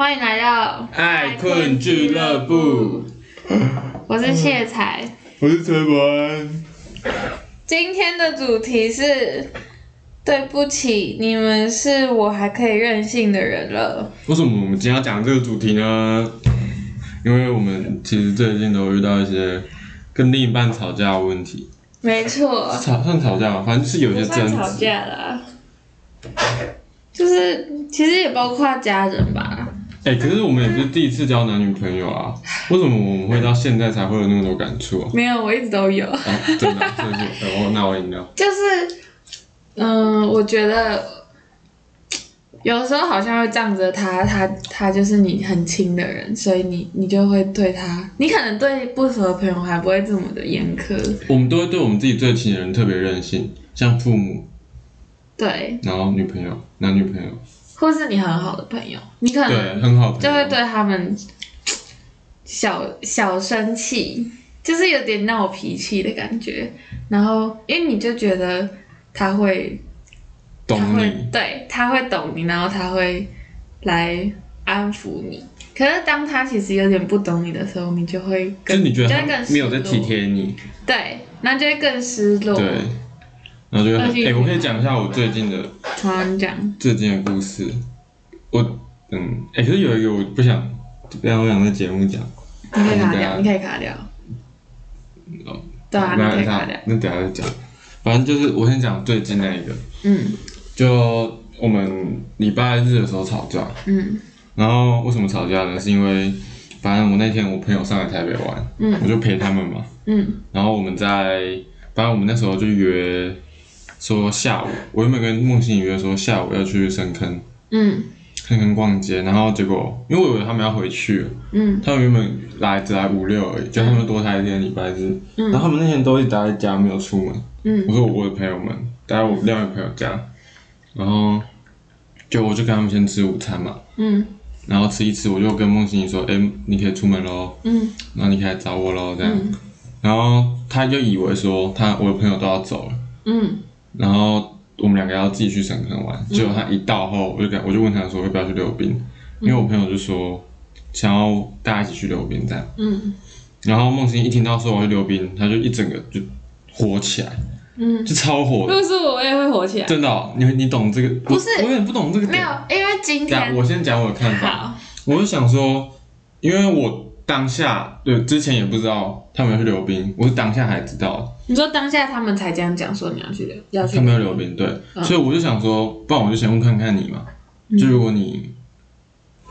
欢迎来到爱困俱乐部，我是谢才。我是陈伯恩。今天的主题是，对不起，你们是我还可以任性的人了。为什么我们今天要讲这个主题呢？因为我们其实最近都遇到一些跟另一半吵架的问题，没错，吵算吵架吗？反正就是有不些争算吵。架啦，就是其实也包括家人吧。哎、可是我们也不是第一次交男女朋友啊，为什么我们会到现在才会有那么多感触啊？没有，我一直都有。哦，真的啊，所以是，哦，那我饮料。就是，嗯，我觉得有时候好像会仗着他，他他就是你很亲的人，所以你你就会对他，你可能对不熟的朋友还不会这么的严苛，我们都会对我们自己最亲的人特别任性，像父母，对，然后女朋友、男女朋友，或是你很好的朋友，你可能。就会对他们小小生气，就是有点闹脾气的感觉，然后因为你就觉得他会他会懂你，对，他会懂你，然后他会来安抚你。可是当他其实有点不懂你的时候，你就会就更是你觉得就会更他没有在失落体贴你，对，那就会更失落。对，然后就哎、我可以讲一下我最近的好，你讲，最近的故事。我，嗯，哎、可是有一个我不想，不要我想在节目讲，你可以卡掉，你可以卡掉。哦对啊，那你可以卡掉。那等下再讲。反正就是我先讲最近那一个，嗯就我们礼拜日的时候吵架，嗯然后为什么吵架呢？是因为反正我那天我朋友上来台北玩，嗯我就陪他们嘛，嗯然后我们在，反正我们那时候就约说下午，我原本跟梦欣约说下午要去深坑，嗯。深坑逛街，然后结果因为我以为他们要回去了，嗯。他们原本来只来五六而已，就他们多待一天礼拜日，嗯。然后他们那天都一直待在家没有出门，嗯。我说我的朋友们待在我另外一个朋友家，然后就我就跟他们先吃午餐嘛，嗯。然后吃一吃，我就跟梦欣怡说，哎、你可以出门喽，嗯。然后你可以来找我喽，这样，嗯。然后他就以为说他我的朋友都要走了。嗯然后我们两个要自己去深坑玩，结果他一到后，我就跟我就问他说要不要去溜冰，因为我朋友就说想要大家一起去溜冰这样。嗯然后梦欣一听到说我要去溜冰，他就一整个就火起来，嗯，就超火的，如果是我，我也会火起来。真的、哦，你你懂这个？不是我我有点不懂这个点。没有，因为今，天我先讲我的看法。好，我就想说，因为我当下对之前也不知道他们要去溜冰，我是当下才知道。的。你说当下他们才这样讲，说你要去溜，要去他们要溜冰，对，嗯。所以我就想说，不然我就先问看看你嘛。就如果你，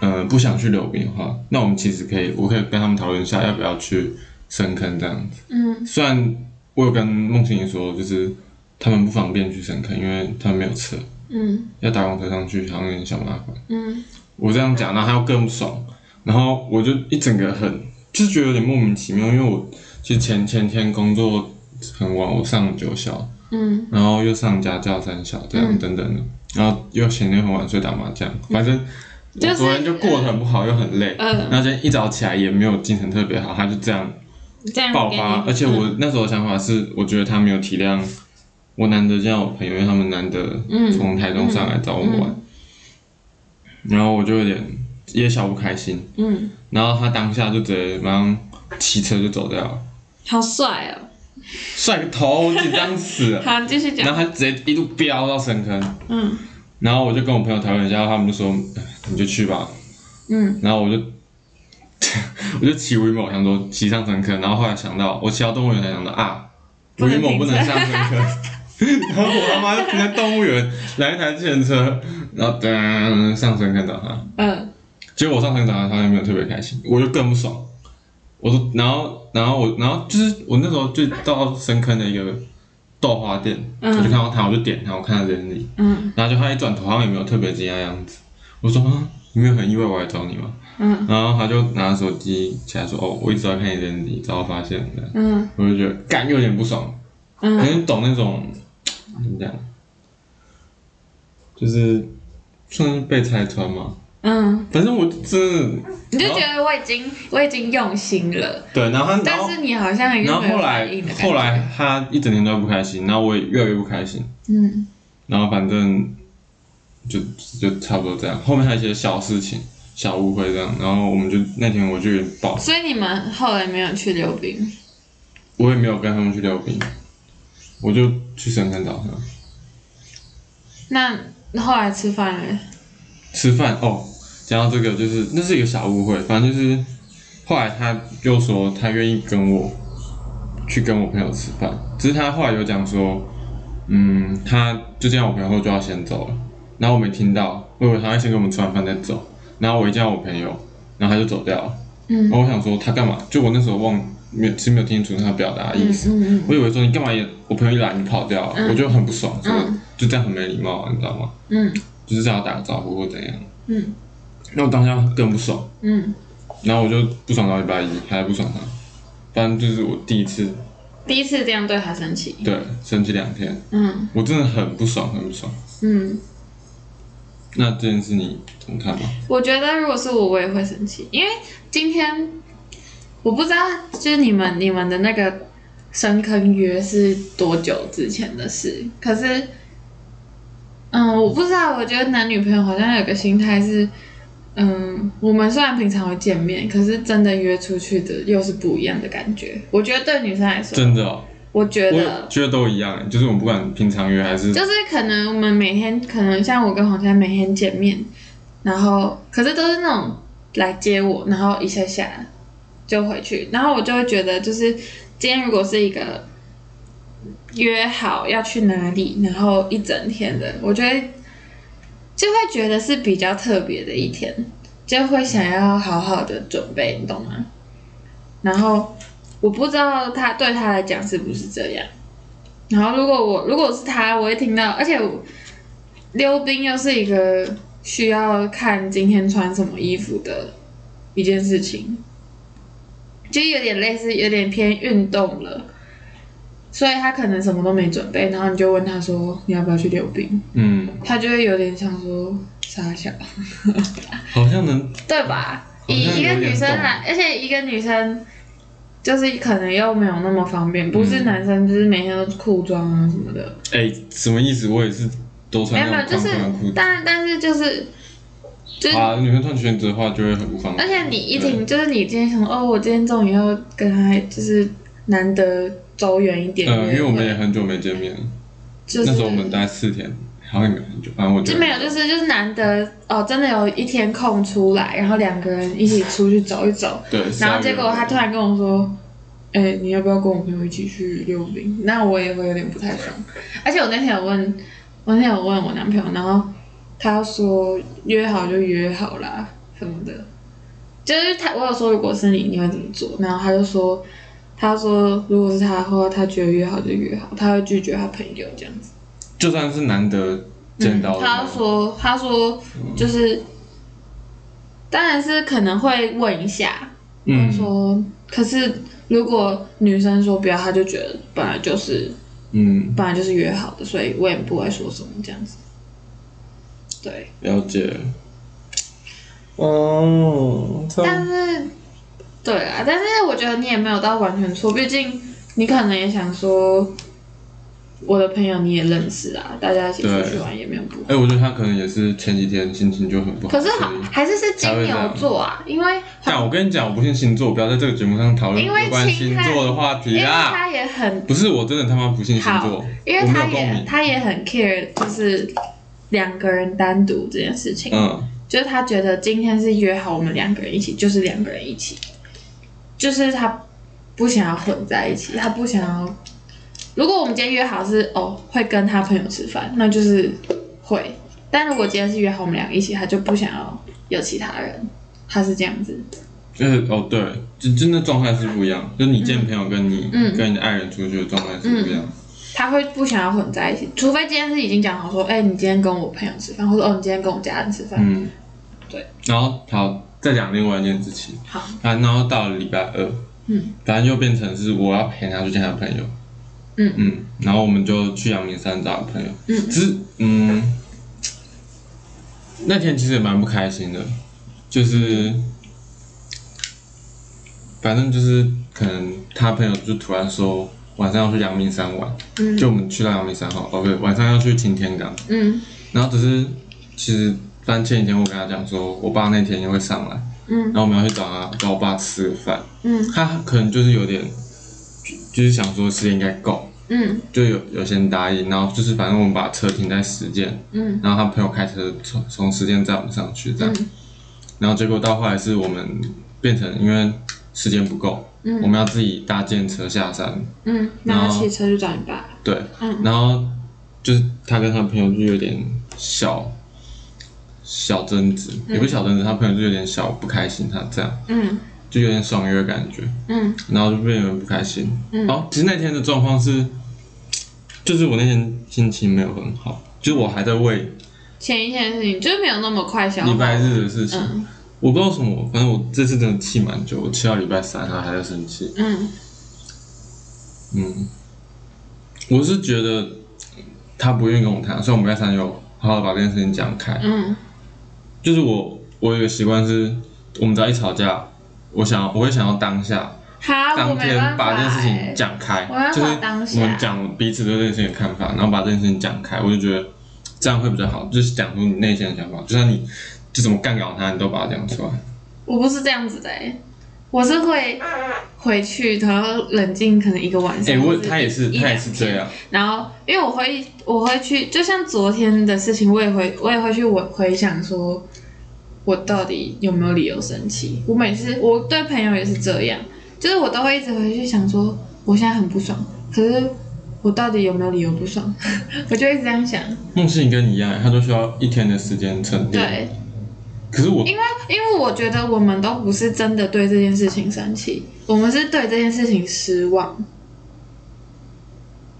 呃，不想去溜冰的话，那我们其实可以，我可以跟他们讨论一下要不要去深坑这样子。嗯。虽然我有跟孟欣怡说，就是他们不方便去深坑，因为他们没有车，嗯。要打公车上去好像有点小麻烦。嗯。我这样讲，然后他又更不爽，然后我就一整个很，就是觉得有点莫名其妙，因为我其实前前天工作很晚，我上九小。嗯。然后又上家教三小这样嗯等等的，然后又前天很晚睡打麻将，反正我昨天就过得很不好，又很累，嗯，然后今天一早起来也没有精神特别好，他就这样爆发，而且我那时候的想法是，我觉得他没有体谅我难得见到我朋友，因为他们难得嗯。从台中上来找我们玩，然后我就有点也小不开心，嗯，然后他当下就直接马上骑车就走掉了，好帅哦。帅个头，我紧张死了。好，继续讲。然后他直接一路飙到深坑，嗯。然后我就跟我朋友讨论一下，他们就说哎你就去吧，嗯。然后我就 我就骑 WeMo 想说骑上深坑，然后后来想到我骑到动物园才想到啊不能停 WeMo 不能上深坑，然后我他妈就停在动物园来一台自行车，然后噔上深坑找他，嗯结果我上深坑找他，他就没有特别开心，我就更不爽，我说然后然后我然后就是我那时候就到深坑的一个豆花店，嗯我就看到他，我就点他，我看他人里。嗯然后就他一转头，好像也没有特别惊讶的样子。我说啊，你没有很意外我来找你吗？嗯然后他就拿手机起来说，哦，我一直在看你人你早发现的。嗯我就觉得干有点不爽，可嗯能懂那种怎么讲，就是算是被拆穿嘛。嗯，反正我真的你就觉得我已经我已经用心了，对，然后他，但是你好像已经没有然后后来反应的感觉。后来他一整天都不开心，然后我也越来越不开心。嗯然后反正就就差不多这样。后面还有一些小事情、小误会这样，然后我们就那天我就有点爆，所以你们后来没有去溜冰？我也没有跟他们去溜冰，我就去深坑找他那后来吃饭嘞？吃饭哦。讲到这个，就是那是一个小误会，反正就是后来他就说他愿意跟我去跟我朋友吃饭，只是他后来有讲说，嗯，他就见我朋友后就要先走了，然后我没听到，我以为他会先跟我们吃完饭再走，然后我一见到我朋友，然后他就走掉了，嗯然后我想说他干嘛？就我那时候忘没有其实没有听清楚他表达的意思，嗯嗯我以为说你干嘛也我朋友一来你跑掉了，嗯我就很不爽，说嗯就这样很没礼貌啊，你知道吗？嗯就是这样打个招呼或怎样，嗯那我当下更不爽。嗯，然后我就不爽到礼拜一，还不爽他，反正就是我第一次第一次这样对他生气。对生气两天，嗯我真的很不爽，很不爽。嗯，那这件事你怎么看吗？我觉得如果是我，我也会生气，因为今天我不知道，就是你们你们的那个深坑约是多久之前的事，可是，嗯，我不知道，我觉得男女朋友好像有个心态是，嗯，我们虽然平常会见面，可是真的约出去的又是不一样的感觉。我觉得对女生来说，真的、哦，我觉我得觉得都一样，就是我们不管平常约还是就是可能我们每天，可能像我跟黄佳每天见面，然后可是都是那种来接我，然后一下下就回去，然后我就会觉得，就是今天如果是一个约好要去哪里，然后一整天的，我觉得就会觉得是比较特别的一天，就会想要好好的准备，你懂吗？然后我不知道他对他来讲是不是这样。然后如果我如果是他，我会听到，而且溜冰又是一个需要看今天穿什么衣服的一件事情，就有点类似，有点偏运动了。所以他可能什么都没准备，然后你就问他说你要不要去溜冰，嗯，他就会有点想说傻小，好像能对吧？以一个女生来，而且一个女生就是可能又没有那么方便，不是嗯男生就是每天都是裤装啊什么的，哎、什么意思？我也是都没有没有，就是。但但是就是就是，啊，女生穿裙子的话就会很不方便。而且你一听就是你今天想说哦，我今天终于要跟他就是难得走远一点对，嗯，因为我们也很久没见面了，就是那时候我们待四天，好像也没有很久，反正我就没有，就是就是难得哦，真的有一天空出来，然后两个人一起出去走一走，对，然后结果他突然跟我说，哎、你要不要跟我朋友一起去溜冰？那我也会有点不太爽。而且我那天有问，我那天有问我男朋友，然后他说约好就约好啦什么的，就是他我有说如果是你，你会怎么做？然后他就说，他说如果是他的话，他觉得约好就约好，他会拒绝他朋友这样子。就算是难得见到嗯他说，他说就是，当然是可能会问一下，嗯说，可是如果女生说不要，他就觉得本来就是嗯，本来就是约好的，所以我也不会说什么这样子。对，了解。哦，但是，对啊，但是我觉得你也没有到完全错，毕竟你可能也想说，我的朋友你也认识啊，大家一起出去玩也没有不好。哎、我觉得他可能也是前几天心情就很不好，可是好还是是金牛座啊，因为但我跟你讲，我不信星座，不要在这个节目上讨论因为有关星座的话题因为。他也很不是，我真的他妈不信星座，，因为他也。他也很 care，就是两个人单独这件事情，嗯，就是他觉得今天是约好我们两个人一起，就是两个人一起，就是他不想要混在一起，他不想要。如果我们今天约好是哦会跟他朋友吃饭，那就是会。但如果今天是约好我们两个一起，他就不想要有其他人，他是这样子。就是哦，对，就真的状态是不一样，就你见朋友跟你、嗯跟你的爱人出去的状态是不一样。他会不想要混在一起，除非今天是已经讲好说，哎、你今天跟我朋友吃饭，或者哦，你今天跟我家人吃饭。嗯，对。然后好，再讲另外一件事情，好，啊，然后到了礼拜二，嗯，反正就变成是我要陪他去见他朋友，嗯。嗯，然后我们就去阳明山找朋友，嗯。只是嗯，那天其实也蛮不开心的，就是反正就是可能他朋友就突然说晚上要去阳明山玩，嗯。就我们去到阳明山后，哦不对，晚上要去擎天岗，嗯。然后只是其实反正前几天我跟他讲说，我爸那天也会上来，嗯。然后我们要去找他，找我爸吃个饭。嗯。他可能就是有点，就就是想说时间应该够，嗯。就有有先答应，然后就是反正我们把车停在实践，嗯。然后他朋友开车从从实践载我们上去这样，嗯。然后结果到后来是我们变成因为时间不够，我嗯们要自己搭建车下山，嗯，然后骑车去找你爸。对，嗯。然后就是他跟他朋友就有点小小争执，也不是小争执，他朋友就有点小不开心，他这样嗯。就有点爽约的感觉，嗯。然后就变得不开心。嗯。哦，其实那天的状况是，就是我那天心情没有很好，就是我还在为前一天的事情就是没有那么快消化。礼拜日的事情，嗯。我不知道什么，反正我这次真的气蛮久，我气到礼拜三，他还在生气。嗯。嗯，我是觉得他不愿意跟我谈，所以我们礼拜三有好好把这件事情讲开。嗯就是我我有一个习惯是，我们只要一吵架，我想我会想要当下当天把这件事情欸讲开就是我们讲彼此对这件事情的看法，然后把这件事情讲开，我就觉得这样会比较好，就是讲出你内心的想法，就算你就怎么干搞他，你都把它讲出来。我不是这样子的、欸，我是会回去，然后冷静，可能一个晚上。哎、我他也是他也是这样，然后，因为我会，我会去，就像昨天的事情，我也会，我也会去我回想说，我到底有没有理由生气？我每次我对朋友也是这样，就是我都会一直回去想说，我现在很不爽，可是我到底有没有理由不爽？我就一直这样想。梦欣跟你一样，他都需要一天的时间沉淀。对，可是我因为因为我觉得我们都不是真的对这件事情生气，我们是对这件事情失望。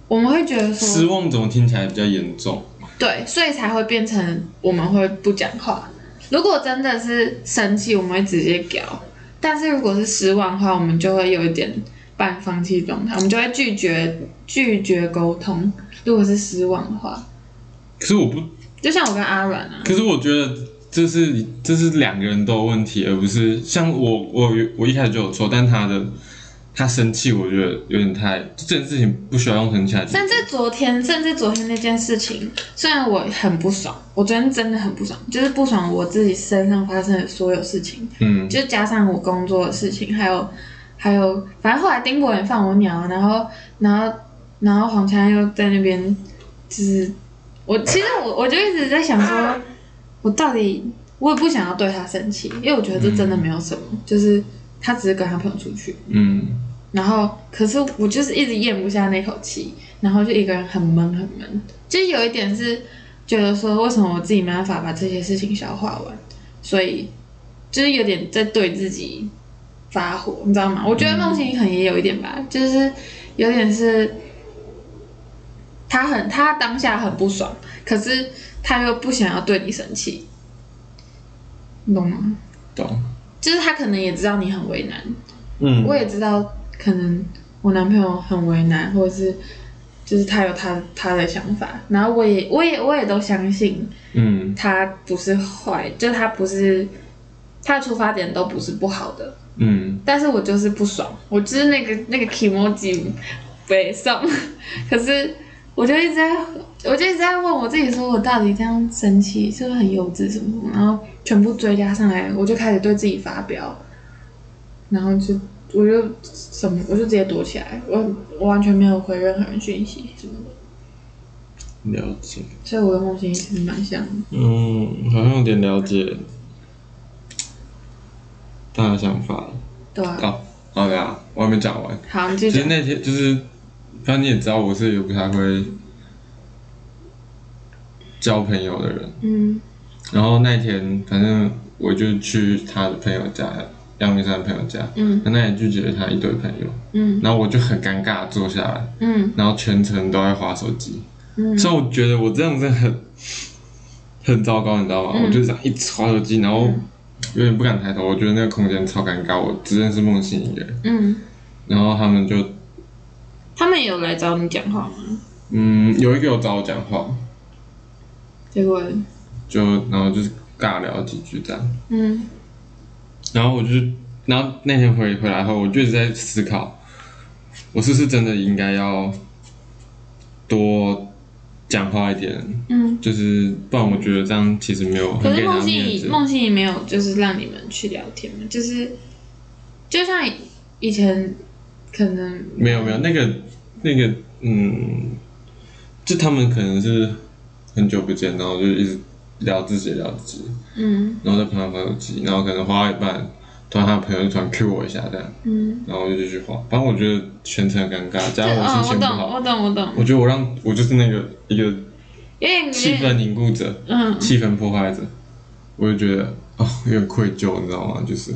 我们会觉得说，失望怎么听起来比较严重？对，所以才会变成我们会不讲话。如果真的是生气，我们会直接屌；但是如果是失望的话，我们就会有一点半放弃状态，我们就会拒绝拒绝沟通。如果是失望的话，可是我不，就像我跟阿软啊，可是我觉得这是这是两个人都有问题，而不是像我我我一开始就有错，但他的他生气，我觉得有点太这件事情不需要用生气来。甚至昨天，甚至昨天那件事情，虽然我很不爽，我昨天真的很不爽，就是不爽我自己身上发生的所有事情，嗯就加上我工作的事情，还有还有，反正后来丁博也放我鸟，然后然后然后黄强又在那边，就是我其实我我就一直在想说，我到底我也不想要对他生气，因为我觉得这真的没有什么，就是他只是跟他朋友出去，嗯，然后可是我就是一直咽不下那口气，然后就一个人很闷很闷，就有一点是觉得说为什么我自己没办法把这些事情消化完，所以就是有点在对自己发火，你知道吗？我觉得梦欣可能也有一点吧，就是有点是他很他当下很不爽，可是他又不想要对你生气，你懂吗？懂。就是他可能也知道你很为难，嗯。我也知道，可能我男朋友很为难，或者是就是他有他他的想法，然后我也我也我也都相信嗯。他不是坏，就他不是他的出发点都不是不好的，嗯。但是我就是不爽，我就是那个那个 emoji 北送，可是我就一直在，我就一直在问我自己，说我到底这样生气是不是很幼稚什么然后全部追加上来，我就开始对自己发飙，然后就我就什么我就直接躲起来，我我完全没有回任何人讯息什么的，了解。所以我跟梦欣其实蛮像的。嗯，好像有点了解大家想法了。对啊，哦，好的啊，我还没讲完。好，你继续。其实那天就是，反正你也知道，我是一个不太会交朋友的人。嗯。然后那天，反正我就去他的朋友家，阳明山的朋友家，嗯。那也拒绝了他一堆朋友，嗯。然后我就很尴尬坐下来，嗯。然后全程都在划手机。嗯。所以我觉得我这样子很很糟糕，你知道吗？嗯。我就这样一直划手机，然后有点不敢抬头，我觉得那个空间超尴尬，我只认识梦欣一个人，嗯，然后他们就他们有来找你讲话吗？嗯有一个有找我讲话，结果就然后就是尬聊几句这样，嗯然后我就然后那天回回来后，我就一直在思考，我是不是真的应该要多讲话一点，嗯。就是不然我觉得这样其实没有可是梦溪面子。梦溪也没有就是让你们去聊天嘛，就是就像以前可能没有没有，那个那个嗯，就他们可能是很久不见，然后就一直聊自己聊自己，嗯。然后在旁边玩手机，然后可能花到一半，突然他朋友就突然 Q 我一下这样，嗯，然后我就继续画，反正我觉得全程很尴尬，加上我心情不好，我懂我懂，我觉得我让我就是那个一个气氛凝固者，嗯，气氛破坏者，我就觉得哦有点愧疚，你知道吗？就是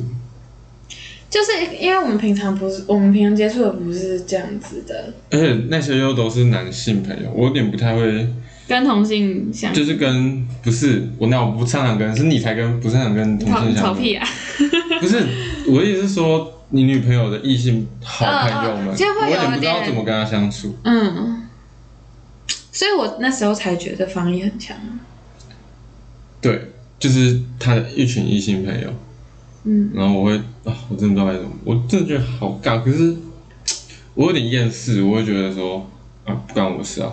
就是因为我们平常不是我们平常接触的不是这样子的，而且那些又都是男性朋友，我有点不太会。跟同性相就是跟不是我那我不擅长跟，是你才跟不擅长跟同性相处。吵屁啊，不是我的意思是说，你女朋友的异性好朋友们，嗯嗯就会有我有点不知道怎么跟她相处。嗯，所以我那时候才觉得防疫很强，对，就是他的一群异性朋友，嗯然后我会啊，我真的不知道该怎么，我真的觉得好尬。可是 我有点厌世，我会觉得说啊，不关我事啊，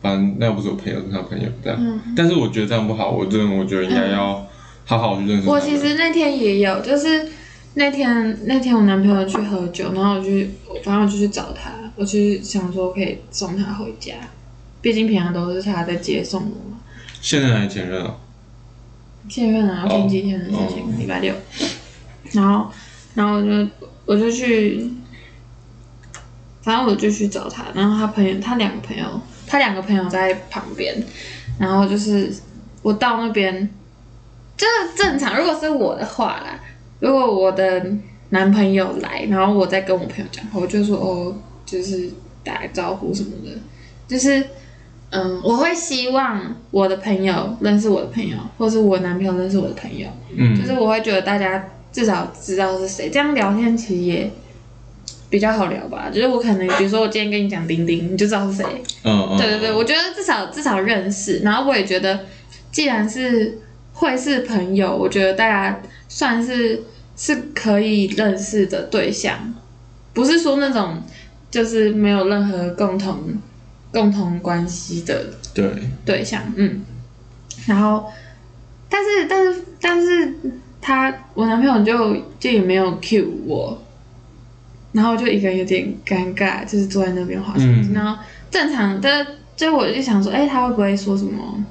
反正那又不是我朋友，是他朋友这样。嗯。但是我觉得这样不好，我真的我觉得应该要好好去认识。我其实那天也有，就是那天那天我男朋友去喝酒，然后我去，反正我就去找他，我去想说可以送他回家，毕竟平常都是他在接送我嘛。现任还是前任啊？现任啊，哦前几天的事哦情，礼拜六，然后然后我就我就去，反正我就去找他，然后他朋友他两个朋友，他两个朋友在旁边，然后就是我到那边，就是正常，如果是我的话啦，如果我的男朋友来，然后我再跟我朋友讲话，我就说哦，就是打个招呼什么的，就是。嗯，我会希望我的朋友认识我的朋友，或是我男朋友认识我的朋友，嗯，就是我会觉得大家至少知道是谁，这样聊天其实也比较好聊吧。就是我可能比如说我今天跟你讲丁丁，你就知道是谁。嗯嗯，对对对，我觉得至少至少认识，然后我也觉得，既然是会是朋友，我觉得大家算是是可以认识的对象，不是说那种就是没有任何共同共同关系的对，对象，嗯，然后，但是但是但是他我男朋友就就也没有 cue 我，然后就一个人有点尴尬，就是坐在那边划手机，嗯。然后正常的就我就想说，哎、他会不会说什么，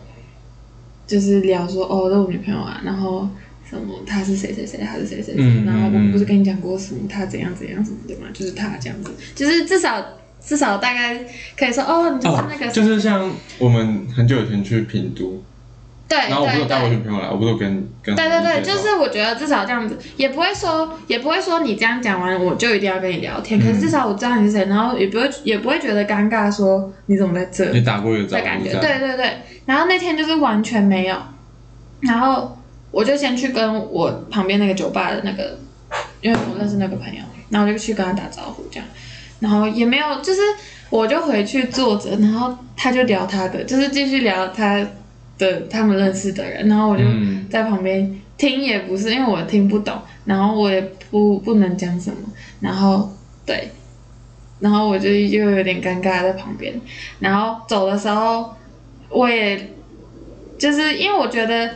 就是聊说哦，这是我女朋友啊，然后什么他是谁谁谁，他是谁谁谁，嗯然后我们不是跟你讲过什么他怎样怎样什么的嘛，就是他这样子，就是至少至少大概可以说哦，你就是哦那个，就是像我们很久以前去品都，对对然后我不是有带我。女朋友来，我不是有跟跟对对对，就是我觉得至少这样子，也不会说，也不会说你这样讲完我就一定要跟你聊天，可是嗯。至少我知道你是谁，然后也不会也不会觉得尴尬，说你怎么在这你打过一个招呼，的感觉。对对对，然后那天就是完全没有，然后我就先去跟我旁边那个酒吧的那个，因为我认识那个朋友，然后我就去跟他打招呼这样，然后也没有，就是我就回去坐着，然后他就聊他的，就是继续聊他的他们认识的人，然后我就嗯。在旁边听也不是，因为我听不懂，然后我也不不能讲什么，然后对，然后我就又有点尴尬在旁边，然后走的时候我也就是因为我觉得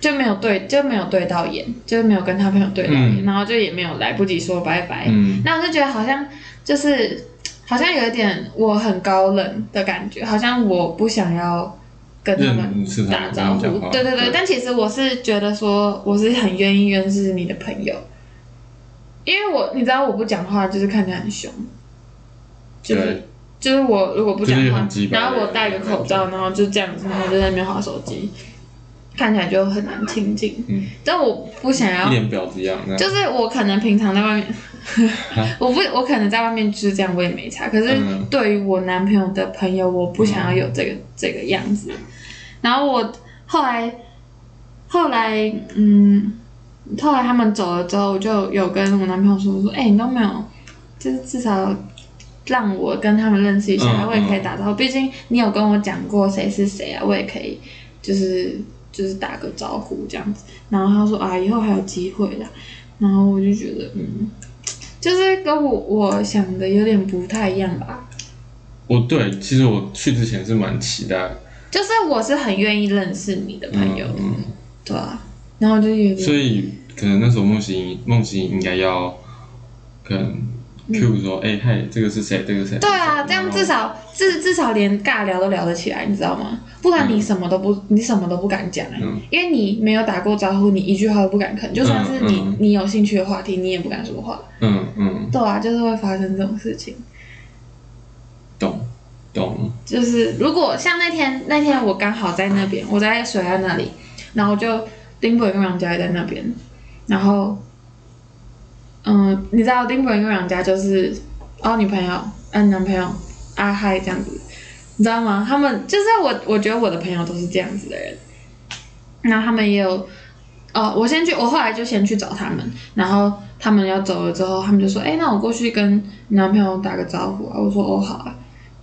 就没有对就没有对到眼，就没有跟他朋友对到眼，嗯。然后就也没有来不及说拜拜，嗯那我就觉得好像就是好像有一点我很高冷的感觉，好像我不想要跟他们打招呼对对对，但其实我是觉得说我是很愿意认识你的朋友，因为我你知道我不讲话就是看起来很凶，就是，就是我如果不讲话然后我戴个口罩，然后就这样子，然后就在那边划手机，看起来就很难亲近。嗯，但我不想要一脸婊子一样，就是我可能平常在外面，我不，我可能在外面就是这样，我也没差。可是嗯。对于我男朋友的朋友，我不想要有这个、这个样子。然后我后来，后来，嗯，后来他们走了之后，我就有跟我男朋友说，我说，哎、你都没有，就是至少让我跟他们认识一下，嗯我也可以打招呼。毕竟你有跟我讲过谁是谁啊，我也可以，就是就是打个招呼这样子。然后他说啊，以后还有机会的。然后我就觉得，嗯，就是跟我我想的有点不太一样吧。我对，其实我去之前是蛮期待，就是我是很愿意认识你的朋友，嗯对啊，然后就有嗯，点所以可能那时候梦溪梦溪应该要，可能 Q 说，哎、嗨，这个是谁？这个是谁？对啊，这样至少至至少连尬聊都聊得起来，你知道吗？不然你什么都不，你什么都不敢讲因为你没有打过招呼，你一句话都不敢吭，就算是你、你有兴趣的话题，你也不敢说话。嗯嗯，对啊，就是会发生这种事情。就是如果像那天那天我刚好在那边，我在水岸那里，然后就丁本跟杨家也在那边，然后，嗯，你知道丁本跟杨家就是哦女朋友，嗯、男朋友，啊嗨这样子，你知道吗？他们就是我，我觉得我的朋友都是这样子的人，那他们也有。哦，我先去，我后来就先去找他们，然后他们要走了之后，他们就说：“哎、那我过去跟男朋友打个招呼啊。”我说：“哦，好啊。”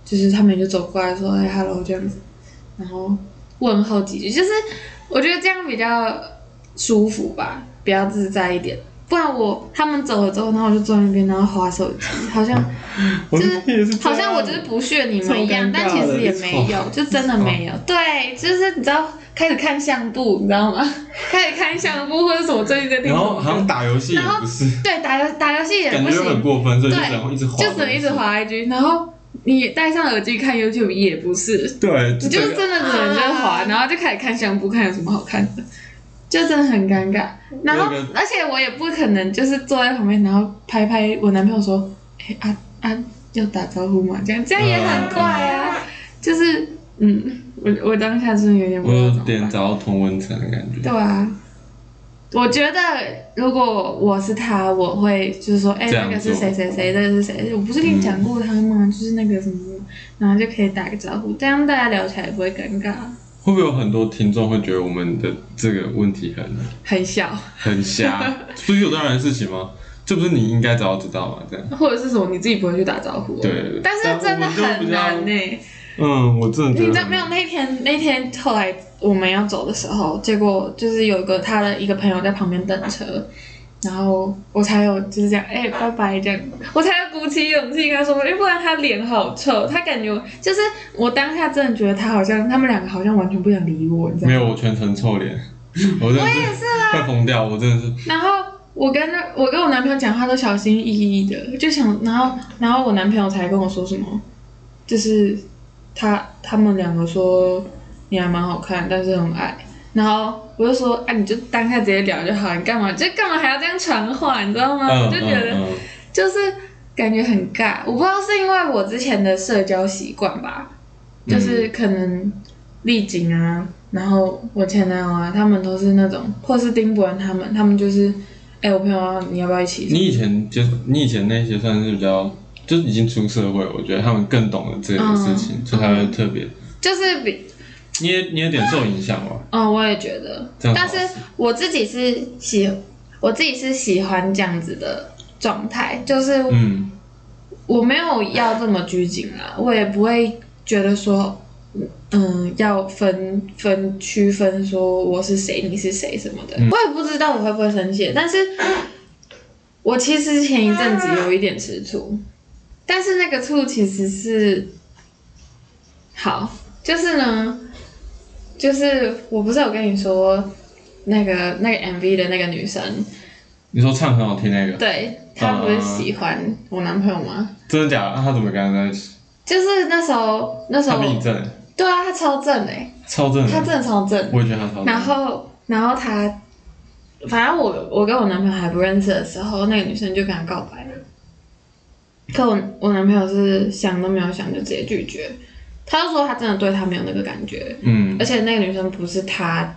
就是他们也就走过来说：“哎、h e l l o 这样子，然后问候几句，就是我觉得这样比较舒服吧，比较自在一点。不然我他们走了之后，然后我就坐在那边，然后划手机，好像 就是是好像我就是不屑你们一样，但其实也没有，就真的没有。对，就是你知道开始看相簿，你知道吗？开始看相簿或者什么最近在听然后好像，打游戏也然后对打游打游戏也不感觉很行，过分，所以就对只能一直划，就只能一直。划 IG，然后你戴上耳机看 YouTube 也不是，对，你就是真的只能就是滑，然后就开始看相簿，看有什么好看的，就真的很尴尬。然后，而且我也不可能就是坐在旁边，然后拍拍我男朋友说：“哎、啊啊，要打招呼吗？”这样这样也很怪啊。就是，嗯，我我当下真的有点不我有。点找到同温层的感觉。对啊，我觉得如果我是他，我会就是说，哎、那个是谁谁谁，这个是谁？我不是跟你讲过他吗？就是那个什么，然后就可以打个招呼，这样大家聊起来也不会尴尬，会不会有很多听众会觉得我们的这个问题很很小，很瞎？不是有当然的事情吗？这不是你应该早就知道吗？这样。或者是什么你自己不会去打招呼、对但是真的很难呢、嗯，我真的觉得你知道没有？那天那天后来我们要走的时候，结果就是有一个他的一个朋友在旁边等车，然后我才有就是这样，哎、拜拜这样，我才有鼓起勇气跟他说，因为、不然他脸好臭，他感觉就是我当下真的觉得他好像他们两个好像完全不想理我，你知道吗？没有，我全程臭脸，我真的是快疯掉，我真的是。然后我跟我跟我男朋友讲话都小心翼翼的，就想，然后然后我男朋友才跟我说什么，就是他他们两个说你还蛮好看，但是很矮。然后我就说，啊，你就当下直接聊就好，你干嘛就干嘛还要这样传话，你知道吗？嗯我就觉得就是感觉很尬，我不知道是因为我之前的社交习惯吧，就是可能丽景啊，然后我前男友啊，他们都是那种，或是丁伯恩他们，他们就是，哎、我朋友啊，你要不要一起？你以前就你以前那些算是比较，就是已经出社会，我觉得他们更懂得这件事情，嗯所以才会特别。就是比，你也你有点受影响吧？嗯，我也觉得。这，样好。但是我自己是喜，我自己是喜欢这样子的状态，就是嗯。我没有要这么拘谨啦，我也不会觉得说，嗯，要分分区分说我是谁，你是谁什么的，我也不知道我会不会生气，但是我其实前一阵子有一点吃醋，但是那个醋其实是好，就是呢，就是我不是有跟你说那个那个 MV 的那个女生，你说唱很好听那个，对她不是喜欢我男朋友吗？真的假的？那他怎么跟他在一起？就是那时候，那时候他比你正，对啊，他超正哎、超正，他真的超正。我也觉得他超正。然后，然后他，反正我我跟我男朋友还不认识的时候，那个女生就跟他告白了。可我我男朋友是想都没有想就直接拒绝，他就说他真的对他没有那个感觉，嗯。而且那个女生不是他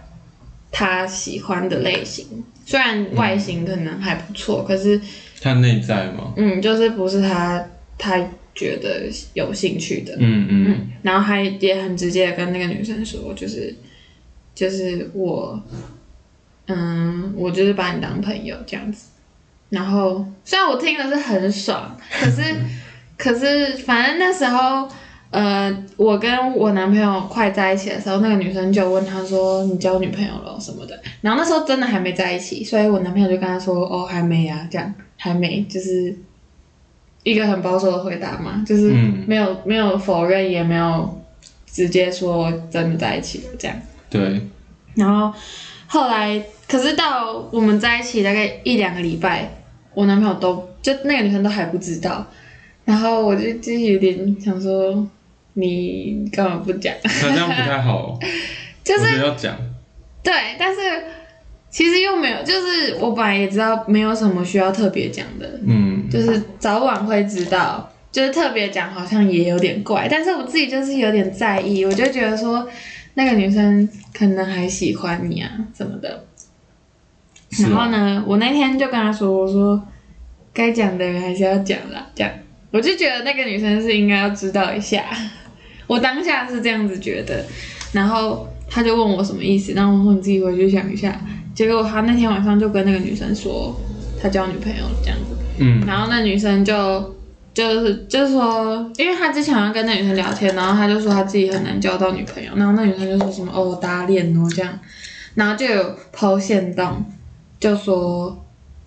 他喜欢的类型，虽然外形可能还不错，可是他内在吗，嗯，就是不是他他觉得有兴趣的。嗯嗯。嗯，然后还也很直接的跟那个女生说，就是就是我，嗯，我就是把你当朋友这样子。然后虽然我听的是很爽，可是 可是反正那时候，呃，我跟我男朋友快在一起的时候，那个女生就问他说：“你交女朋友了什么的？”然后那时候真的还没在一起，所以我男朋友就跟他说：“哦，还没啊，这样还没，就是一个很保守的回答嘛，就是嗯没有、没有否认，也没有直接说真的在一起了这样。对，然后后来，可是到我们在一起大概一两个礼拜，我男朋友都就那个女生都还不知道，然后我就就有点想说，你干嘛不讲？那这样不太好，就是对，但是其实又没有，就是我本来也知道没有什么需要特别讲的，嗯，就是早晚会知道，就是特别讲好像也有点怪，但是我自己就是有点在意，我就觉得说那个女生可能还喜欢你啊什么的。然后呢，我那天就跟他说，我说该讲的人还是要讲啦，这样。我就觉得那个女生是应该要知道一下，我当下是这样子觉得，然后他就问我什么意思，然后我说你自己回去想一下，结果他那天晚上就跟那个女生说他交女朋友了这样子，嗯。然后那女生就就是就是说，因为他之前好像跟那女生聊天，然后他就说他自己很难交到女朋友，然后那女生就说什么哦我搭恋哦这样，然后就有抛线动，就说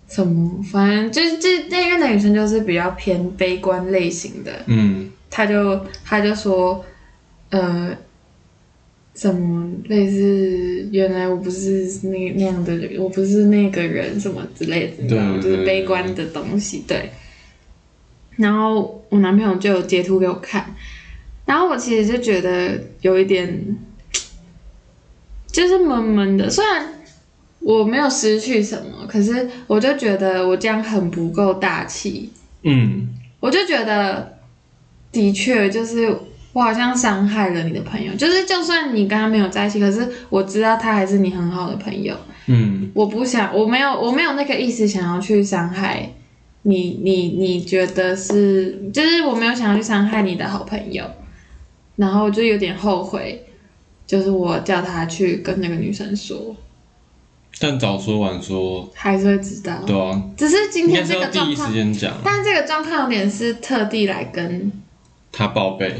什么反正就是这那个那女生就是比较偏悲观类型的，嗯。他就他就说，呃，什么类似原来我不是那那样的人，我不是那个人什么之类的？就是悲观的东西，对。然后我男朋友就有截图给我看，然后我其实就觉得有一点，就是闷闷的。虽然我没有失去什么，可是我就觉得我这样很不够大气。嗯，我就觉得，的确就是我好像伤害了你的朋友，就是就算你跟他没有在一起，可是我知道他还是你很好的朋友，嗯。我不想，我没有，我没有那个意思想要去伤害你，你你觉得是，就是我没有想要去伤害你的好朋友，然后就有点后悔，就是我叫他去跟那个女生说，但早说晚说，还是会知道，对啊，只是今天这是要第一时个状况，间讲，但这个状况有点是特地来跟他报备，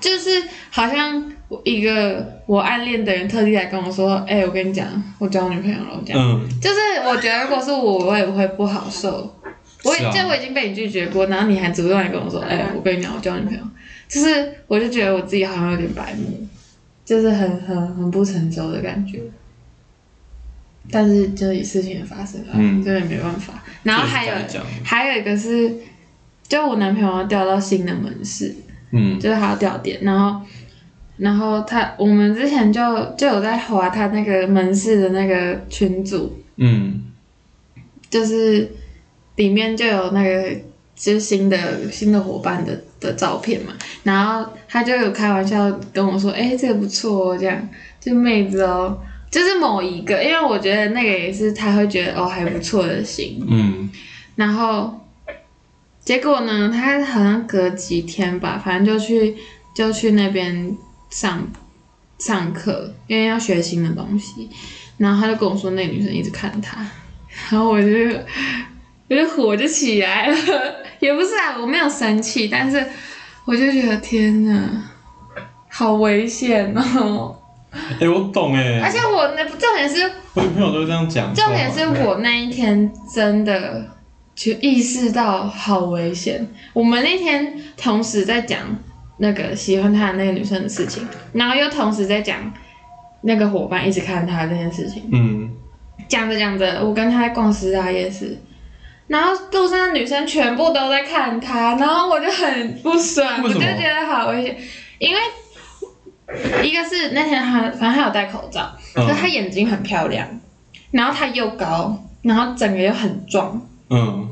就是好像我一个我暗恋的人特地来跟我说，哎、我跟你讲，我交女朋友了，这样。嗯，就是我觉得如果是我，我也会不好受。我也是啊就我已经被你拒绝过，然后你还主动来跟我说，哎、我跟你讲，我交女朋友，就是我就觉得我自己好像有点白目，就是很很很不成熟的感觉。但是就是事情也发生了，嗯这也没办法。然后还有还有一个是，就我男朋友要调到新的门市，嗯。就是他要调点，然后，然后他我们之前就就有在划他那个门市的那个群组，嗯。就是里面就有那个就是新的新的伙伴的的照片嘛，然后他就有开玩笑跟我说，哎、这个不错哦，这样。就妹子哦，就是某一个，因为我觉得那个也是他会觉得哦还不错的型，嗯。然后结果呢，他好像隔几天吧，反正就去就去那边上上课，因为要学新的东西。然后他就跟我说，那个女生一直看他，然后我就我就火就起来了，也不是啊，我没有生气，但是我就觉得天哪，好危险哦！哎、我懂哎、而且我那重点是我女朋友都是这样讲，重点是我那一天真的就意识到好危险。我们那天同时在讲那个喜欢他的那个女生的事情，然后又同时在讲那个伙伴一直看他这件事情。嗯，讲着讲着，我跟他在逛十大夜市，然后路上的女生全部都在看他，然后我就很不爽，我就觉得好危险，因为一个是那天他反正他有戴口罩，嗯。可是他眼睛很漂亮，然后他又高，然后整个又很壮，嗯。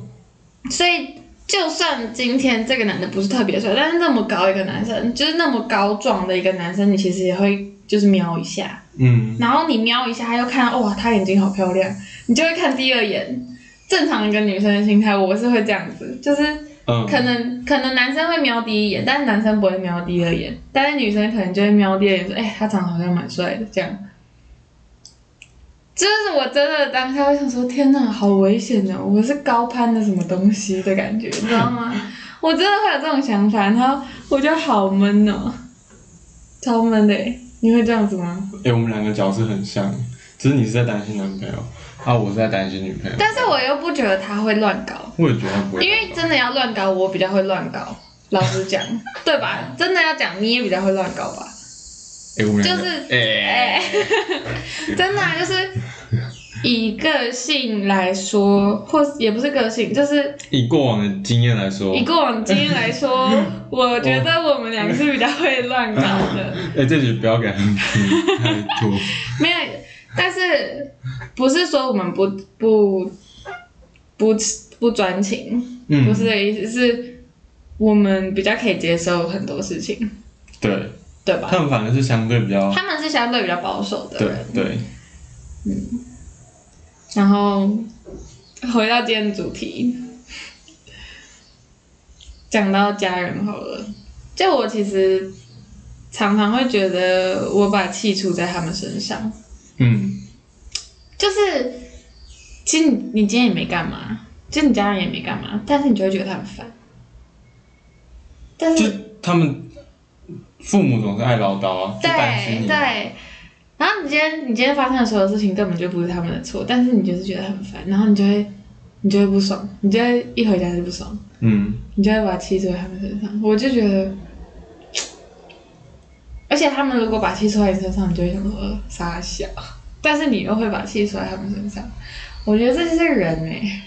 所以就算今天这个男的不是特别帅，但是那么高一个男生，就是那么高壮的一个男生，你其实也会就是瞄一下，嗯。然后你瞄一下，他又看到哇，他眼睛好漂亮，你就会看第二眼。正常一个女生的心态，我是会这样子，就是嗯，可能可能男生会瞄第一眼，但是男生不会瞄第二眼，但是女生可能就会瞄第二眼，说，哎、他长得好像蛮帅的，这样。就是我真的当下会想说，天哪，好危险哦！我是高攀的什么东西的感觉，你知道吗？我真的会有这种想法，然后我觉得好闷哦，超闷的耶。你会这样子吗？哎、我们两个角色很像，只是你是在担心男朋友，啊，我是在担心女朋友。但是我又不觉得他会乱搞，我也觉得他不会。因为真的要乱搞，我比较会乱搞。老实讲，对吧？真的要讲，你也比较会乱搞吧？哎，我们两个就是哎，哎、真的、啊、就是以个性来说，或也不是个性，就是以过往的经验来说，以过往经验来说，我觉得我们两个是比较会乱搞的。哎，这局不要给他们听，太多。没有，但是不是说我们不不不不专情，嗯，不是这个意思，是我们比较可以接受很多事情，对，对吧？他们反而是相对比较，他们是相对比较保守的对对，嗯，然后回到今天的主题，讲到家人好了，就我其实常常会觉得我把气出在他们身上，嗯，就是其实你你今天也没干嘛，就你家人也没干嘛，但是你就会觉得他很烦，但是他们父母总是爱唠叨啊，就担心你，对对，然后你今天你今天发生的所有事情根本就不是他们的错，但是你就是觉得很烦，然后你就会你就会不爽，你就会一回家就不爽，嗯，你就会把气出在他们身上。我就觉得，而且他们如果把气出在你身上，你就会想说呃傻笑，但是你又会把气出在他们身上，我觉得这就是人哎、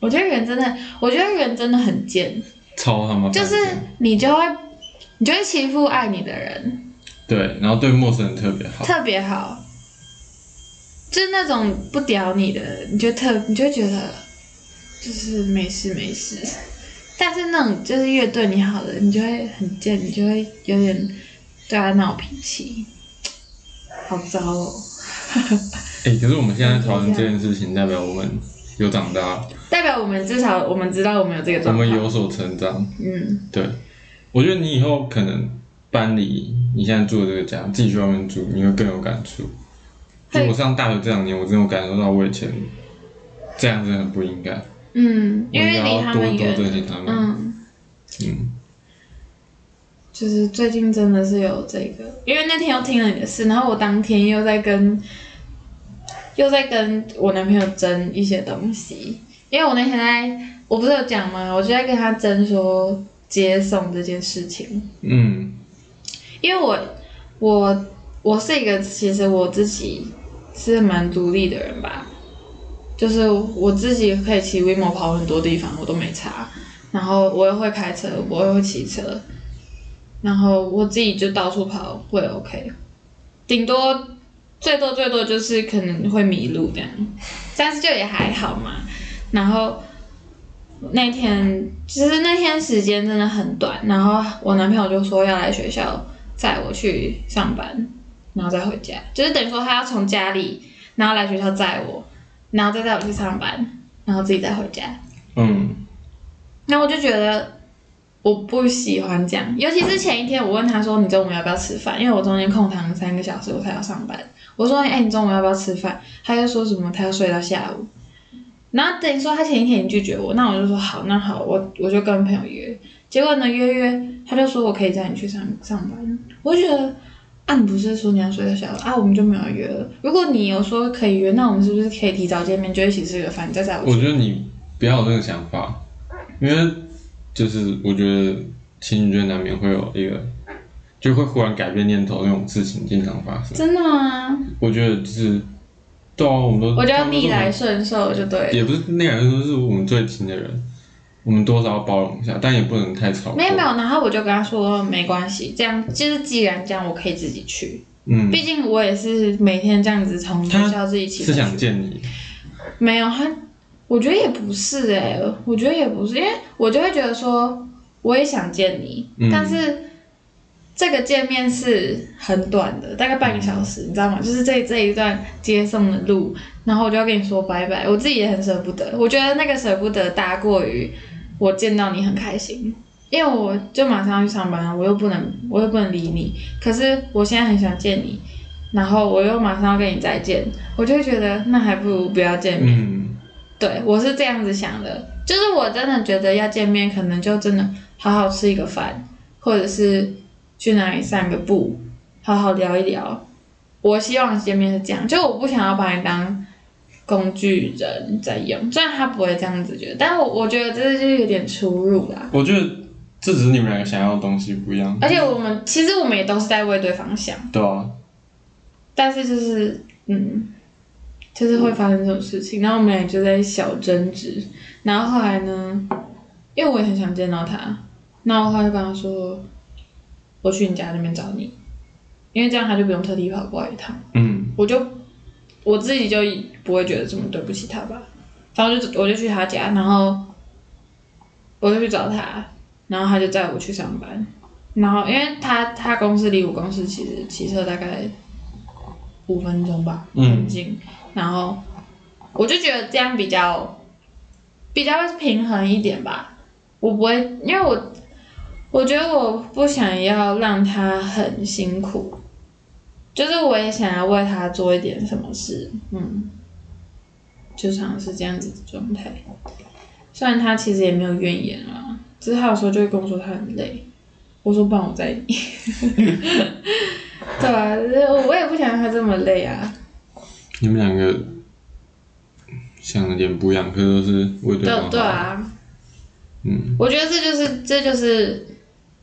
我觉得人真的，我觉得人真的很贱，超他妈就是你就会你就会欺负爱你的人。对，然后对陌生人特别好，特别好，就是那种不屌你的，你就特你就会觉得就是没事没事，但是那种就是越对你好的，你就会很贱，你就会有点对他闹脾气，好糟哦。哎、可是我们现在讨论这件事情，代表我们有长大，代表我们至少我们知道我们有这个我状况，们有所成长。嗯。对，我觉得你以后可能搬离你现在住的这个家，自己去外面住，你会更有感触。就我上大学这两年，我真的有感受到我以前这样真的很不应该，嗯，因为离应该要多他们远多珍惜他们。嗯。嗯，就是最近真的是有这个，因为那天又听了你的事，然后我当天又在跟又在跟我男朋友争一些东西，因为我那天在我不是有讲吗？我就在跟他争说接送这件事情，嗯，因为我我我是一个其实我自己是蛮独立的人吧，就是我自己可以骑 WeMo 跑很多地方，我都没差。然后我也会开车，我也会骑车，然后我自己就到处跑，会 OK。顶多最多最多就是可能会迷路这样，但是就也还好嘛。然后那天其实那天时间真的很短，然后我男朋友就说要来学校载我去上班，然后再回家，就是等于说他要从家里，然后来学校载我，然后再载我去上班，然后自己再回家。嗯，那我就觉得我不喜欢这样，尤其是前一天我问他说你中午要不要吃饭，因为我中间空堂三个小时我才要上班。我说哎、你中午要不要吃饭？他就说什么他要睡到下午。然后等于说他前一天已经拒绝我，那我就说好，那好，我我就跟朋友约。结果呢约约，他就说我可以载你去上上班。我就觉得啊，你不是说你要睡到下午啊，我们就没有约了。如果你有说可以约，那我们是不是可以提早见面，就一起吃个饭，你再载我去？我觉得你不要有这个想法，因为就是我觉得情侣间难免会有一个，就会忽然改变念头那种事情经常发生。真的吗？我觉得就是，对啊，我们都我就他们都是我们逆来顺受就对了。也不是逆来顺受是我们最亲的人，我们多少要包容一下，但也不能太超过。没有没有，然后我就跟他说没关系，这样就是既然这样，我可以自己去。嗯，毕竟我也是每天这样子从学校自己起是。想见你，没有他，我觉得也不是哎、我觉得也不是，因为我就会觉得说我也想见你，嗯但是这个见面是很短的，大概半个小时，你知道吗？就是这这一段接送的路，然后我就要跟你说拜拜，我自己也很舍不得，我觉得那个舍不得大过于我见到你很开心。因为我就马上要去上班了，我又不能，我又不能理你。可是我现在很想见你，然后我又马上要跟你再见，我就会觉得那还不如不要见面。嗯，对我是这样子想的，就是我真的觉得要见面，可能就真的好好吃一个饭，或者是去哪里散个步，好好聊一聊。我希望见面是这样，就我不想要把你当工具人在用，虽然他不会这样子觉得，但我我觉得这就是有点出入啦。我觉得这只是你们两个想要的东西不一样，而且我们其实我们也都是在为对方想，对啊，但是就是嗯，就是会发生这种事情，然后我们俩就在小争执，然后后来呢，因为我也很想见到他，那我后来就跟他说，我去你家那边找你，因为这样他就不用特地跑过来一趟。嗯我就我自己就不会觉得这么对不起他吧。然后就我就去他家，然后我就去找他，然后他就载我去上班。然后因为他他公司离我公司其实骑车大概五分钟吧，嗯很近。然后我就觉得这样比较比较平衡一点吧。我不会，因为我我觉得我不想要让他很辛苦，就是我也想要为他做一点什么事，嗯，就常是这样子的状态。虽然他其实也没有怨言啊，只是他有时候就会跟我说他很累，我说不然我载你，对啊，我也不想让他这么累啊，你们两个想的点不一样，可是都是为对对方好。对啊，嗯，我觉得这就是这就是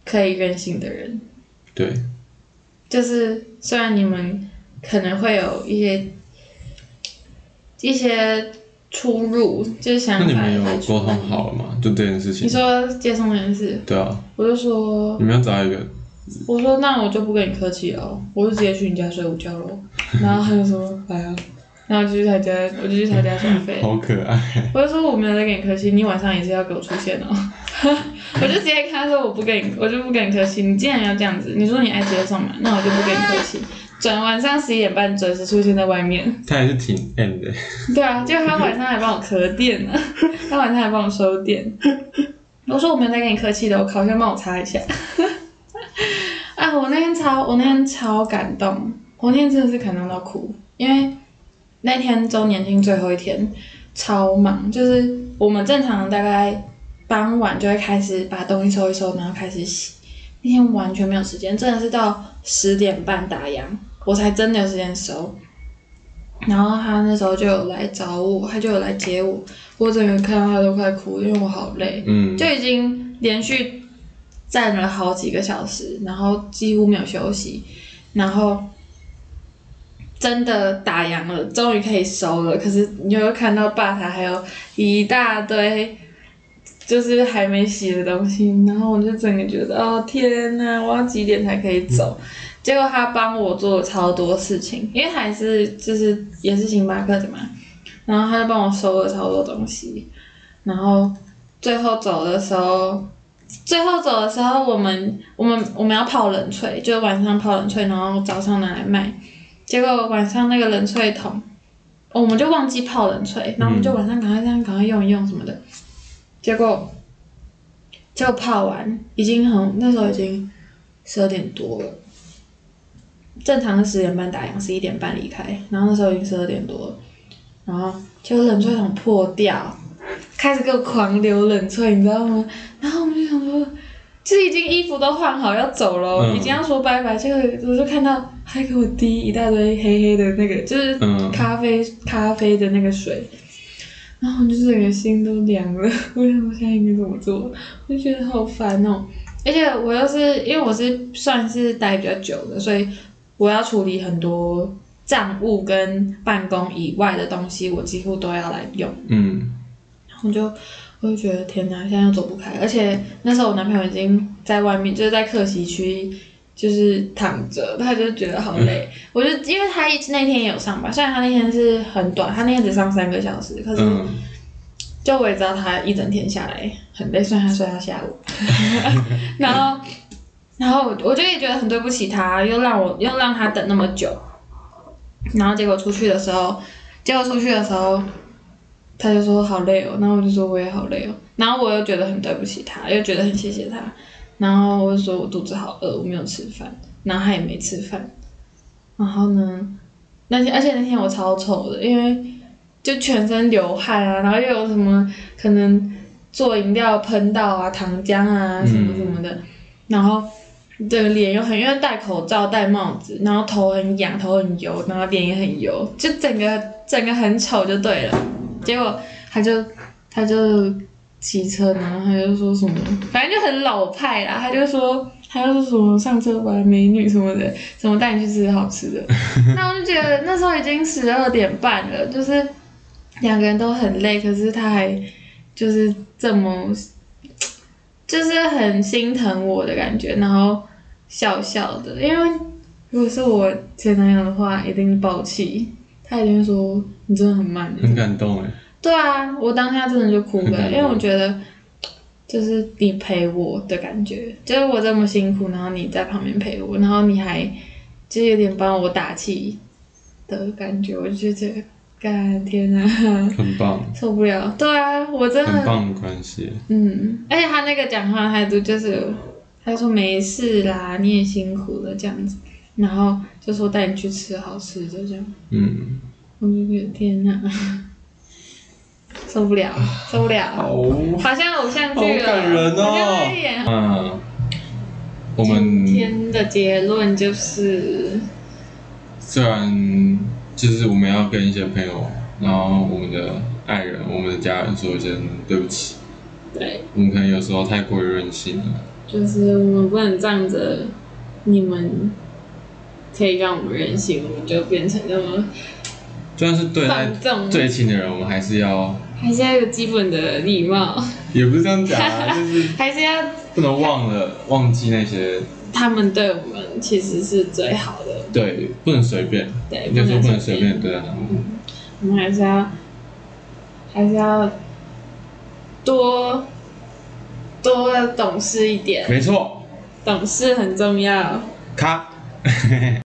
可以任性的人，对，就是虽然你们可能会有一些一些出入，就是想法那你们有沟通好了吗？就这件事情你。说接送这件事，对啊，我就说你们要找一个，我说那我就不跟你客气哦，我就直接去你家睡午觉喽。然后他就说来啊，然后就去他家，我就去他家消费。好可爱。我就说我没有在跟你客气，你晚上也是要给我出现哦。我就直接跟他说我不跟你，我就不跟你客气。你既然要这样子，你说你爱接送嘛，那我就不跟你客气。准晚上十一点半准时出现在外面。他还是挺 N 的，对啊，结果他晚上还帮我磕电呢，他晚上还帮我收电。我说我没有在跟你客气的，我烤箱帮我擦一下。啊，我那天超，我那天超感动，我那天真的是感动到哭，因为那天周年庆最后一天，超忙，就是我们正常大概傍晚就会开始把东西收一收，然后开始洗。那天完全没有时间，真的是到十点半打烊，我才真的有时间收。然后他那时候就有来找我，他就有来接我，我整个看到他都快哭，因为我好累，嗯，就已经连续站了好几个小时，然后几乎没有休息，然后真的打烊了，终于可以收了。可是你就会看到吧台还有一大堆就是还没洗的东西，然后我就整个觉得哦天呐，我要几点才可以走？结果他帮我做了超多事情，因为还是就是也是星巴克的嘛，然后他就帮我收了超多东西，然后最后走的时候，最后走的时候，我们我们我们要泡冷萃，就是晚上泡冷萃，然后早上拿来卖。结果晚上那个冷萃桶，我们就忘记泡冷萃，然后我们就晚上赶快这样赶快用一用什么的。结果，结果泡完已经很那时候已经十二点多了，正常是十点半打烊，十一点半离开，然后那时候已经十二点多了，然后结果冷萃桶破掉，开始给我狂流冷萃，你知道吗？然后我们就想说，就是已经衣服都换好要走了，嗯已经要说拜拜，结果我就看到还给我滴一大堆黑黑的那个，就是嗯咖啡、咖啡的那个水，然后我就整个心都凉了。我想我现在应该怎么做？我就觉得好烦哦。而且我又是因为我是算是待比较久的，所以我要处理很多账务跟办公以外的东西，我几乎都要来用。嗯，然后就我就觉得天哪，现在又走不开，而且那时候我男朋友已经在外面，就是在客席区，就是躺着，他就觉得好累。我就因为他一那天也有上班，虽然他那天是很短，他那天只上三个小时，可是嗯，就我也知道他一整天下来很累，虽然他睡到下午，然后然后我就也觉得很对不起他，又让我又让他等那么久，然后结果出去的时候，结果出去的时候。他就说好累哦，然后我就说我也好累哦，然后我又觉得很对不起他，又觉得很谢谢他，然后我就说我肚子好饿，我没有吃饭，然后他也没吃饭，然后呢，那天而且那天我超丑的，因为就全身流汗啊，然后又有什么可能做饮料喷到啊糖浆啊什么什么的，然后的脸又很，因为戴口罩、戴帽子，然后头很痒、头很油，然后脸也很油，就整个整个很丑就对了。结果他就他就骑车，然后他就说什么，反正就很老派啦。他就说他就说什么上车吧，美女什么的，什么带你去吃好吃的。那我就觉得那时候已经十二点半了，就是两个人都很累，可是他还就是这么。就是很心疼我的感觉，然后笑笑的，因为如果是我前男友的话，一定爆气，他一定会说你真的很慢。很感动哎。对啊，我当下真的就哭了，因为我觉得就是你陪我的感觉，就是我这么辛苦，然后你在旁边陪我，然后你还就是有点帮我打气的感觉，我就觉得。干天啊！很棒，受不了。对啊，我真的很棒的关系。嗯，而且他那个讲话态度就是，他说没事啦，你也辛苦了这样子，然后就说带你去吃好吃的这样。嗯，我就觉得天哪，受不了，受不了，好像偶像剧了，好感人哦。嗯，我们今天的结论就是，虽然。就是我们要跟一些朋友，然后我们的爱人、我们的家人说一声对不起。对。我们可能有时候太过于任性了。就是我们不能仗着你们可以让我们任性，我们就变成那么。就算是对待最亲的人，我们还是要。还是要有基本的礼貌。也不是这样讲啊，就是还是要不能忘了忘记那些。他们对我们其实是最好的。对，不能随便。对，有时候不能随便对待他们。我们还是要，还是要多多懂事一点。没错，懂事很重要。卡。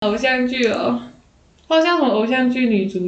偶像剧哦，好像什么偶像剧女主